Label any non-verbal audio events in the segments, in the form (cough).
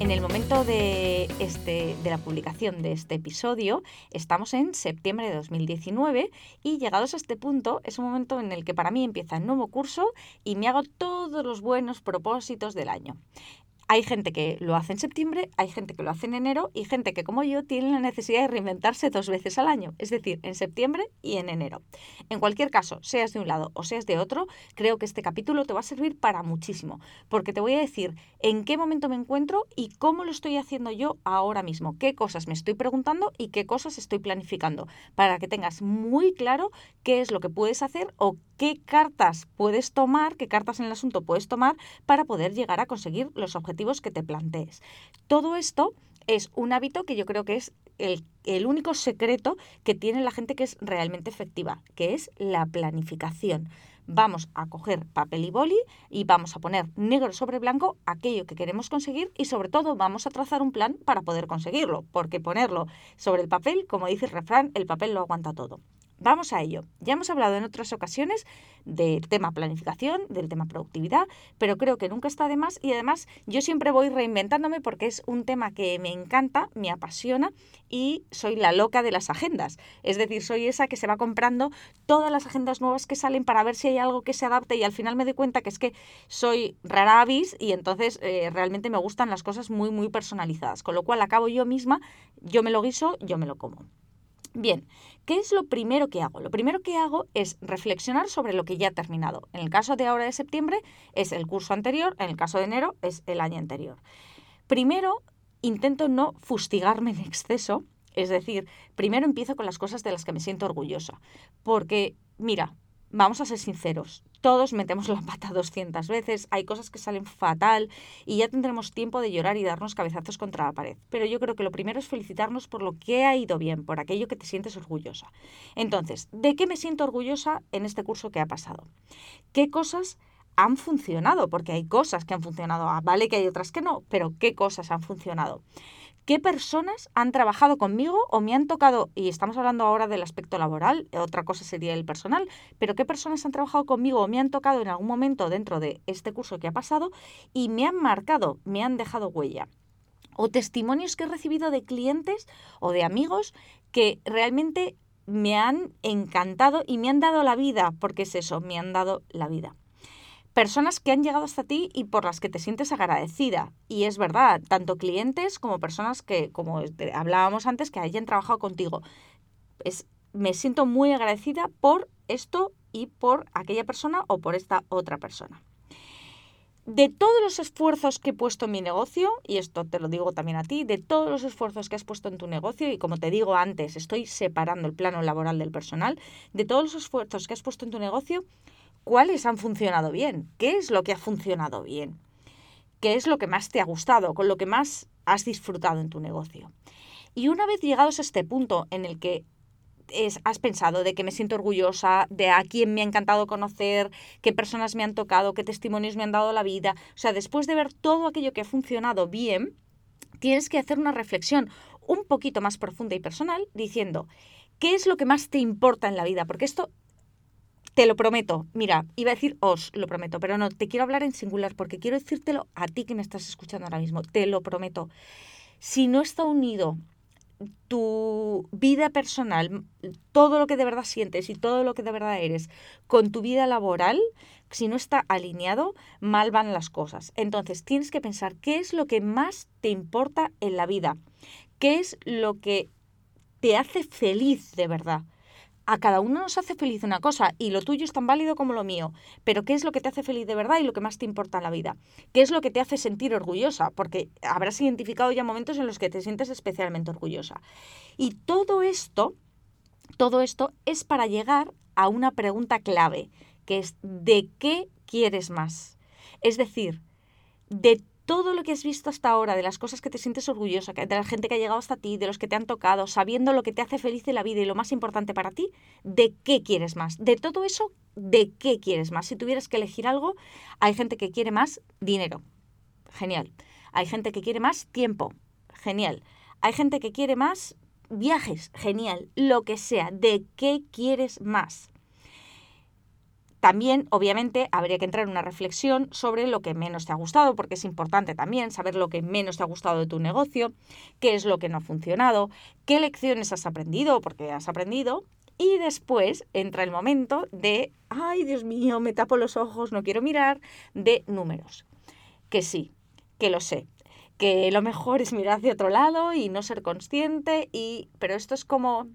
En el momento de, este, de la publicación de este episodio, estamos en septiembre de 2019 y llegados a este punto es un momento en el que para mí empieza el nuevo curso y me hago todos los buenos propósitos del año. Hay gente que lo hace en septiembre, hay gente que lo hace en enero y gente que como yo tiene la necesidad de reinventarse dos veces al año, es decir, en septiembre y en enero. En cualquier caso, seas de un lado o seas de otro, creo que este capítulo te va a servir para muchísimo, porque te voy a decir en qué momento me encuentro y cómo lo estoy haciendo yo ahora mismo, qué cosas me estoy preguntando y qué cosas estoy planificando, para que tengas muy claro qué es lo que puedes hacer o qué cartas puedes tomar, qué cartas en el asunto puedes tomar para poder llegar a conseguir los objetivos que te plantees. Todo esto es un hábito que yo creo que es el, el, único secreto que tiene la gente que es realmente efectiva, que es la planificación. Vamos a coger papel y boli y vamos a poner negro sobre blanco aquello que queremos conseguir y sobre todo vamos a trazar un plan para poder conseguirlo, porque ponerlo sobre el papel, como dice el refrán, el papel lo aguanta todo. Vamos a ello. Ya hemos hablado en otras ocasiones del tema planificación, del tema productividad, pero creo que nunca está de más y además yo siempre voy reinventándome porque es un tema que me encanta, me apasiona y soy la loca de las agendas. Es decir, soy esa que se va comprando todas las agendas nuevas que salen para ver si hay algo que se adapte y al final me doy cuenta que es que soy rara avis y entonces eh, realmente me gustan las cosas muy, muy personalizadas. Con lo cual acabo yo misma, yo me lo guiso, yo me lo como. Bien, ¿qué es lo primero que hago? Lo primero que hago es reflexionar sobre lo que ya he terminado. En el caso de ahora de septiembre es el curso anterior, en el caso de enero es el año anterior. Primero, intento no fustigarme en exceso, es decir, primero empiezo con las cosas de las que me siento orgullosa, porque mira, vamos a ser sinceros, todos metemos la pata 200 veces, hay cosas que salen fatal y ya tendremos tiempo de llorar y darnos cabezazos contra la pared. Pero yo creo que lo primero es felicitarnos por lo que ha ido bien, por aquello que te sientes orgullosa. Entonces, ¿de qué me siento orgullosa en este curso que ha pasado? ¿Qué cosas han funcionado? Porque hay cosas que han funcionado, ah, vale que hay otras que no, pero ¿qué cosas han funcionado? Qué personas han trabajado conmigo o me han tocado, y estamos hablando ahora del aspecto laboral, otra cosa sería el personal, pero qué personas han trabajado conmigo o me han tocado en algún momento dentro de este curso que ha pasado y me han marcado, me han dejado huella. O testimonios que he recibido de clientes o de amigos que realmente me han encantado y me han dado la vida, porque es eso, me han dado la vida personas que han llegado hasta ti y por las que te sientes agradecida. Y es verdad, tanto clientes como personas que, como hablábamos antes, que hayan trabajado contigo. Es, me siento muy agradecida por esto y por aquella persona o por esta otra persona. De todos los esfuerzos que he puesto en mi negocio, y esto te lo digo también a ti, de todos los esfuerzos que has puesto en tu negocio, y como te digo antes, estoy separando el plano laboral del personal, de todos los esfuerzos que has puesto en tu negocio, cuáles han funcionado bien, qué es lo que ha funcionado bien, qué es lo que más te ha gustado, con lo que más has disfrutado en tu negocio. Y una vez llegados a este punto en el que has pensado de que me siento orgullosa, de a quién me ha encantado conocer, qué personas me han tocado, qué testimonios me han dado la vida, o sea, después de ver todo aquello que ha funcionado bien, tienes que hacer una reflexión un poquito más profunda y personal diciendo, ¿qué es lo que más te importa en la vida? Porque esto te lo prometo. Mira, iba a decir os, lo prometo, pero no, te quiero hablar en singular porque quiero decírtelo a ti que me estás escuchando ahora mismo. Te lo prometo. Si no está unido tu vida personal, todo lo que de verdad sientes y todo lo que de verdad eres con tu vida laboral, si no está alineado, mal van las cosas. Entonces tienes que pensar qué es lo que más te importa en la vida, qué es lo que te hace feliz de verdad a cada uno nos hace feliz una cosa y lo tuyo es tan válido como lo mío. Pero ¿qué es lo que te hace feliz de verdad y lo que más te importa en la vida? ¿Qué es lo que te hace sentir orgullosa? Porque habrás identificado ya momentos en los que te sientes especialmente orgullosa. Y todo esto, todo esto es para llegar a una pregunta clave, que es ¿de qué quieres más? Es decir, de todo lo que has visto hasta ahora, de las cosas que te sientes orgullosa, de la gente que ha llegado hasta ti, de los que te han tocado, sabiendo lo que te hace feliz en la vida y lo más importante para ti, ¿de qué quieres más? De todo eso, ¿de qué quieres más? Si tuvieras que elegir algo, hay gente que quiere más dinero. Genial. Hay gente que quiere más tiempo. Genial. Hay gente que quiere más viajes. Genial. Lo que sea. ¿De qué quieres más? También, obviamente, habría que entrar en una reflexión sobre lo que menos te ha gustado, porque es importante también saber lo que menos te ha gustado de tu negocio, qué es lo que no ha funcionado, qué lecciones has aprendido, porque has aprendido, y después entra el momento de, ay Dios mío, me tapo los ojos, no quiero mirar, de números. Que sí, que lo sé, que lo mejor es mirar hacia otro lado y no ser consciente, y, pero esto es como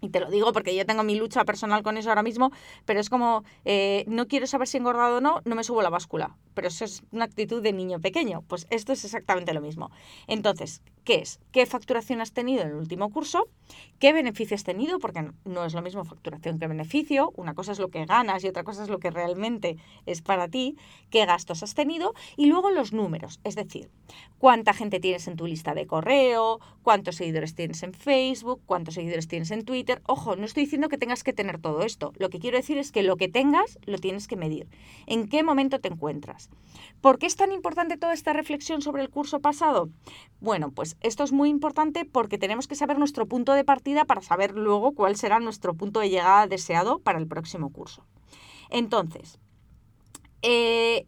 y te lo digo porque yo tengo mi lucha personal con eso ahora mismo, pero es como, eh, no quiero saber si engordado o no, no me subo la báscula. Pero eso es una actitud de niño pequeño. Pues esto es exactamente lo mismo. Entonces, ¿qué es? ¿Qué facturación has tenido en el último curso? ¿Qué beneficio has tenido? Porque no es lo mismo facturación que beneficio. Una cosa es lo que ganas y otra cosa es lo que realmente es para ti. ¿Qué gastos has tenido? Y luego los números. Es decir, cuánta gente tienes en tu lista de correo, cuántos seguidores tienes en Facebook, cuántos seguidores tienes en Twitter Ojo, no estoy diciendo que tengas que tener todo esto. Lo que quiero decir es que lo que tengas lo tienes que medir. ¿En qué momento te encuentras? ¿Por qué es tan importante toda esta reflexión sobre el curso pasado? Bueno, pues esto es muy importante porque tenemos que saber nuestro punto de partida para saber luego cuál será nuestro punto de llegada deseado para el próximo curso. Entonces, eh,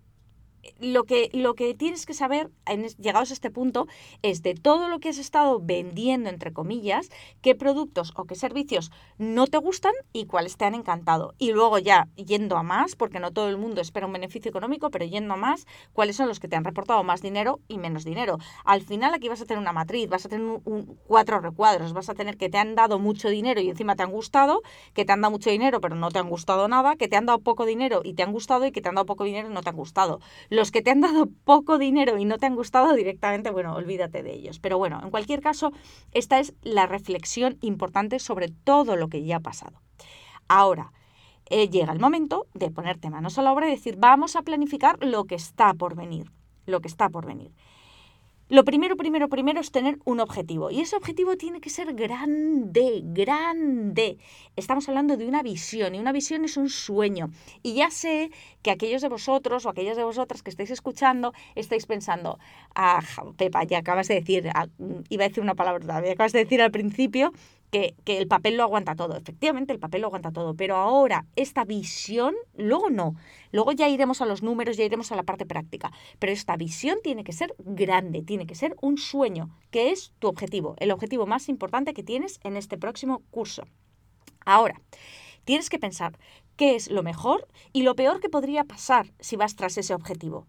lo que, lo que tienes que saber, llegados a este punto, es de todo lo que has estado vendiendo, entre comillas, qué productos o qué servicios no te gustan y cuáles te han encantado. Y luego ya yendo a más, porque no todo el mundo espera un beneficio económico, pero yendo a más, cuáles son los que te han reportado más dinero y menos dinero. Al final aquí vas a tener una matriz, vas a tener un, cuatro recuadros, vas a tener que te han dado mucho dinero y encima te han gustado, que te han dado mucho dinero pero no te han gustado nada, que te han dado poco dinero y te han gustado y que te han dado poco dinero y no te han gustado. Los que te han dado poco dinero y no te han gustado directamente, bueno, olvídate de ellos. Pero bueno, en cualquier caso, esta es la reflexión importante sobre todo lo que ya ha pasado. Ahora, eh, llega el momento de ponerte manos a la obra y decir, vamos a planificar lo que está por venir, lo que está por venir. Lo primero, primero, primero es tener un objetivo. Y ese objetivo tiene que ser grande, grande. Estamos hablando de una visión y una visión es un sueño. Y ya sé que aquellos de vosotros o aquellas de vosotras que estáis escuchando estáis pensando, ah, Pepa, ya acabas de decir, ah, iba a decir una palabra, acabas de decir al principio que, el papel lo aguanta todo. Efectivamente, el papel lo aguanta todo, pero ahora esta visión, luego no. Luego ya iremos a los números, ya iremos a la parte práctica. Pero esta visión tiene que ser grande, tiene que ser un sueño, que es tu objetivo, el objetivo más importante que tienes en este próximo curso. Ahora, tienes que pensar qué es lo mejor y lo peor que podría pasar si vas tras ese objetivo.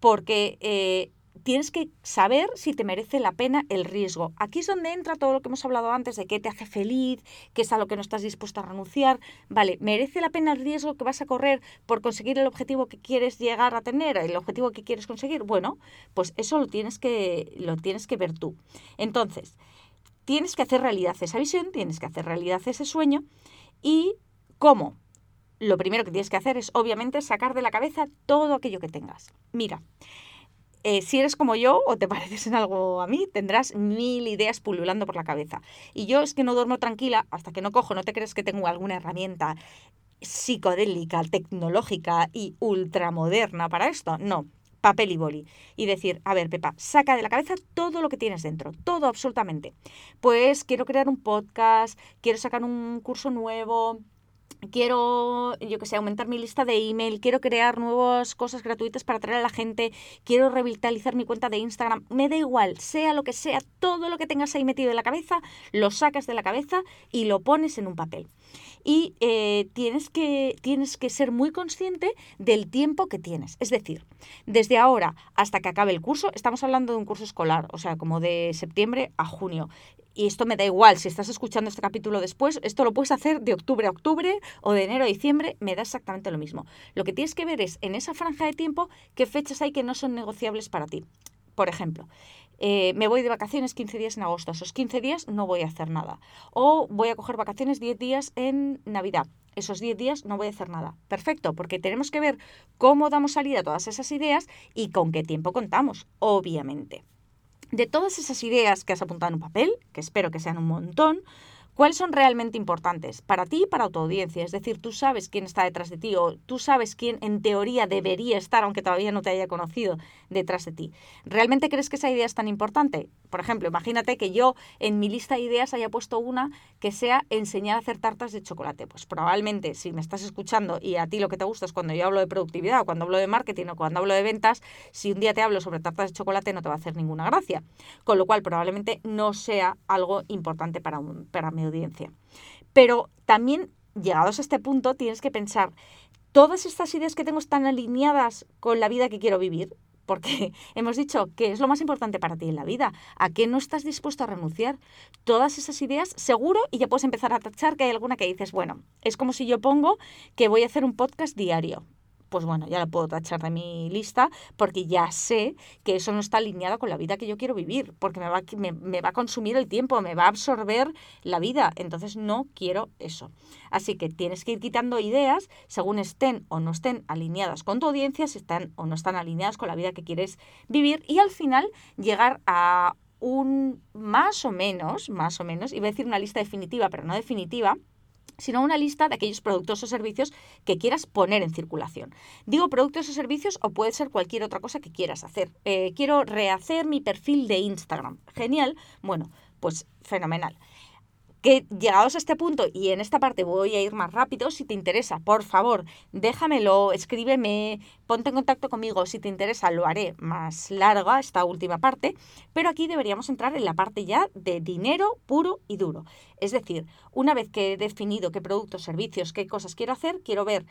Porque eh, tienes que saber si te merece la pena el riesgo. Aquí es donde entra todo lo que hemos hablado antes de qué te hace feliz, qué es a lo que no estás dispuesto a renunciar. Vale, ¿merece la pena el riesgo que vas a correr por conseguir el objetivo que quieres llegar a tener, el objetivo que quieres conseguir? Bueno, pues eso lo tienes que, lo tienes que ver tú. Entonces, tienes que hacer realidad esa visión, tienes que hacer realidad ese sueño y ¿cómo? Lo primero que tienes que hacer es obviamente sacar de la cabeza todo aquello que tengas. Mira, eh, si eres como yo o te (laughs) pareces en algo a mí, tendrás mil ideas pululando por la cabeza. Y yo es que no duermo tranquila hasta que no cojo, no te crees que tengo alguna herramienta psicodélica, tecnológica y ultramoderna para esto. No, papel y boli. Y decir, a ver, Pepa, saca de la cabeza todo lo que tienes dentro, todo absolutamente. Pues quiero crear un podcast, quiero sacar un curso nuevo, quiero, yo que sé, aumentar mi lista de email, quiero crear nuevas cosas gratuitas para atraer a la gente, quiero revitalizar mi cuenta de Instagram, me da igual, sea lo que sea, todo lo que tengas ahí metido en la cabeza, lo sacas de la cabeza y lo pones en un papel. Y eh, tienes, que, tienes que ser muy consciente del tiempo que tienes. Es decir, desde ahora hasta que acabe el curso, estamos hablando de un curso escolar, o sea, como de septiembre a junio y esto me da igual, si estás escuchando este capítulo después, esto lo puedes hacer de octubre a octubre o de enero a diciembre, me da exactamente lo mismo. Lo que tienes que ver es en esa franja de tiempo qué fechas hay que no son negociables para ti. Por ejemplo, eh, me voy de vacaciones 15 días en agosto, esos 15 días no voy a hacer nada. O voy a coger vacaciones 10 días en Navidad, esos 10 días no voy a hacer nada. Perfecto, porque tenemos que ver cómo damos salida a todas esas ideas y con qué tiempo contamos, obviamente. De todas esas ideas que has apuntado en un papel, que espero que sean un montón, ¿Cuáles son realmente importantes para ti y para tu audiencia? Es decir, tú sabes quién está detrás de ti o tú sabes quién en teoría debería estar, aunque todavía no te haya conocido, detrás de ti. ¿Realmente crees que esa idea es tan importante? Por ejemplo, imagínate que yo en mi lista de ideas haya puesto una que sea enseñar a hacer tartas de chocolate. Pues probablemente si me estás escuchando y a ti lo que te gusta es cuando yo hablo de productividad o cuando hablo de marketing o cuando hablo de ventas, si un día te hablo sobre tartas de chocolate no te va a hacer ninguna gracia. Con lo cual probablemente no sea algo importante para, un, para audiencia. Pero también, llegados a este punto, tienes que pensar, ¿todas estas ideas que tengo están alineadas con la vida que quiero vivir? Porque (laughs) hemos dicho que es lo más importante para ti en la vida. ¿A qué no estás dispuesto a renunciar? Todas esas ideas, seguro, y ya puedes empezar a tachar que hay alguna que dices, bueno, es como si yo pongo que voy a hacer un podcast diario pues bueno, ya la puedo tachar de mi lista porque ya sé que eso no está alineado con la vida que yo quiero vivir, porque me va, me, va a consumir el tiempo, me va a absorber la vida, entonces no quiero eso. Así que tienes que ir quitando ideas según estén o no estén alineadas con tu audiencia, si están o no están alineadas con la vida que quieres vivir y al final llegar a un más o menos, más o menos, iba a decir una lista definitiva, pero no definitiva, sino una lista de aquellos productos o servicios que quieras poner en circulación. Digo productos o servicios o puede ser cualquier otra cosa que quieras hacer. Eh, quiero rehacer mi perfil de Instagram. Genial. Bueno, pues fenomenal que llegados a este punto, y en esta parte voy a ir más rápido, si te interesa, por favor, déjamelo, escríbeme, ponte en contacto conmigo, si te interesa lo haré más larga esta última parte, pero aquí deberíamos entrar en la parte ya de dinero puro y duro. Es decir, una vez que he definido qué productos, servicios, qué cosas quiero hacer, quiero ver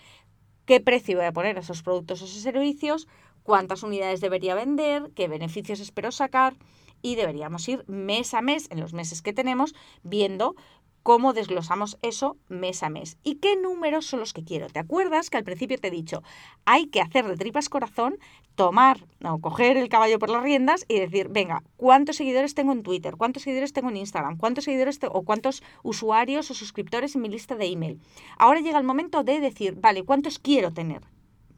qué precio voy a poner a esos productos o esos servicios, cuántas unidades debería vender, qué beneficios espero sacar y deberíamos ir mes a mes, en los meses que tenemos, viendo cómo desglosamos eso mes a mes y qué números son los que quiero. ¿Te acuerdas que al principio te he dicho, hay que hacer de tripas corazón, tomar o coger el caballo por las riendas y decir, venga, ¿cuántos seguidores tengo en Twitter? ¿Cuántos seguidores tengo en Instagram? ¿Cuántos seguidores o cuántos usuarios o suscriptores en mi lista de email? Ahora llega el momento de decir, vale, ¿cuántos quiero tener?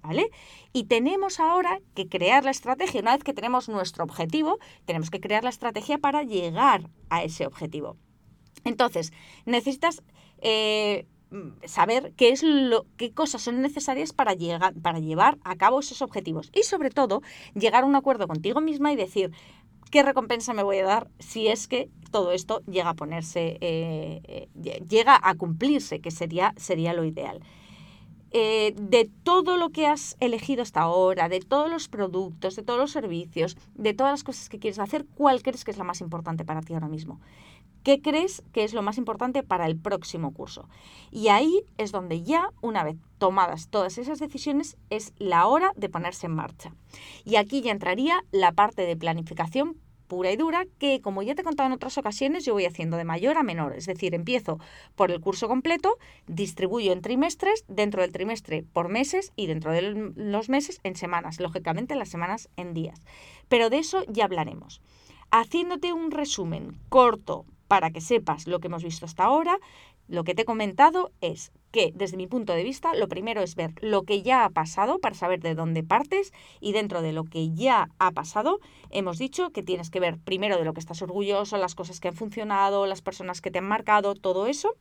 ¿Vale? Y tenemos ahora que crear la estrategia. Una vez que tenemos nuestro objetivo, tenemos que crear la estrategia para llegar a ese objetivo. Entonces, necesitas eh, saber qué, es lo, qué cosas son necesarias para, llegar, para llevar a cabo esos objetivos. Y sobre todo, llegar a un acuerdo contigo misma y decir, ¿qué recompensa me voy a dar si es que todo esto llega a ponerse, eh, eh, llega a cumplirse, que sería, sería lo ideal? Eh, de todo lo que has elegido hasta ahora, de todos los productos, de todos los servicios, de todas las cosas que quieres hacer, ¿cuál crees que es la más importante para ti ahora mismo? ¿Qué crees que es lo más importante para el próximo curso? Y ahí es donde ya, una vez tomadas todas esas decisiones, es la hora de ponerse en marcha. Y aquí ya entraría la parte de planificación pura y dura que, como ya te he contado en otras ocasiones, yo voy haciendo de mayor a menor. Es decir, empiezo por el curso completo, distribuyo en trimestres, dentro del trimestre por meses y dentro de los meses en semanas, lógicamente las semanas en días. Pero de eso ya hablaremos. Haciéndote un resumen corto para que sepas lo que hemos visto hasta ahora, lo que te he comentado es que, desde mi punto de vista, lo primero es ver lo que ya ha pasado para saber de dónde partes y dentro de lo que ya ha pasado, hemos dicho que tienes que ver primero de lo que estás orgulloso, las cosas que han funcionado, las personas que te han marcado, todo eso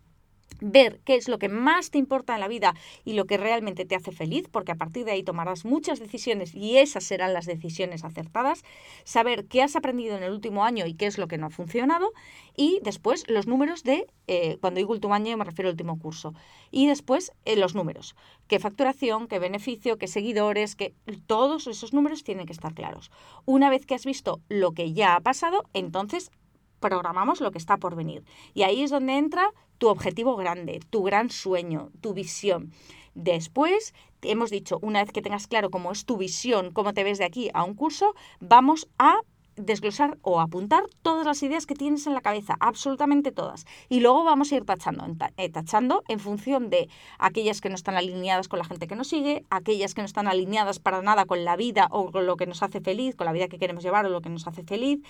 ver qué es lo que más te importa en la vida y lo que realmente te hace feliz, porque a partir de ahí tomarás muchas decisiones y esas serán las decisiones acertadas, saber qué has aprendido en el último año y qué es lo que no ha funcionado, y después los números de, eh, cuando digo último año me refiero al último curso, y después eh, los números, qué facturación, qué beneficio, qué seguidores, que todos esos números tienen que estar claros. Una vez que has visto lo que ya ha pasado, entonces programamos lo que está por venir. Y ahí es donde entra tu objetivo grande, tu gran sueño, tu visión. Después, hemos dicho, una vez que tengas claro cómo es tu visión, cómo te ves de aquí a un curso, vamos a desglosar o apuntar todas las ideas que tienes en la cabeza, absolutamente todas. Y luego vamos a ir tachando, eh, tachando en función de aquellas que no están alineadas con la gente que nos sigue, aquellas que no están alineadas para nada con la vida o con lo que nos hace feliz, con la vida que queremos llevar o lo que nos hace feliz.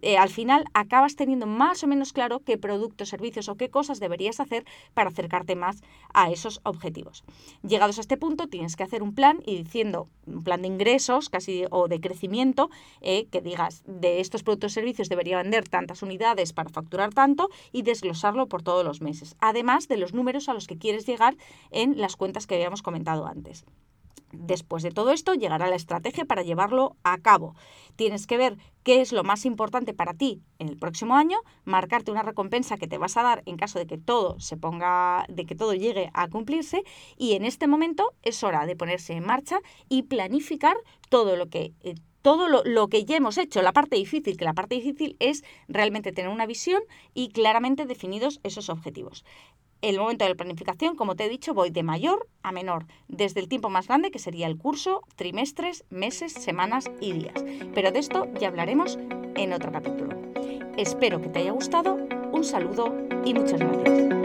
Eh, al final acabas teniendo más o menos claro qué productos, servicios o qué cosas deberías hacer para acercarte más a esos objetivos. Llegados a este punto, tienes que hacer un plan y diciendo un plan de ingresos casi o de crecimiento eh, que digas de estos productos y servicios debería vender tantas unidades para facturar tanto y desglosarlo por todos los meses, además de los números a los que quieres llegar en las cuentas que habíamos comentado antes. Después de todo esto, llegará la estrategia para llevarlo a cabo. Tienes que ver qué es lo más importante para ti en el próximo año, marcarte una recompensa que te vas a dar en caso de que todo se ponga, de que todo llegue a cumplirse, y en este momento es hora de ponerse en marcha y planificar todo lo que todo lo, que ya hemos hecho, la parte difícil, que la parte difícil es realmente tener una visión y claramente definidos esos objetivos. El momento de la planificación, como te he dicho, voy de mayor a menor, desde el tiempo más grande, que sería el curso, trimestres, meses, semanas y días. Pero de esto ya hablaremos en otro capítulo. Espero que te haya gustado, un saludo y muchas gracias.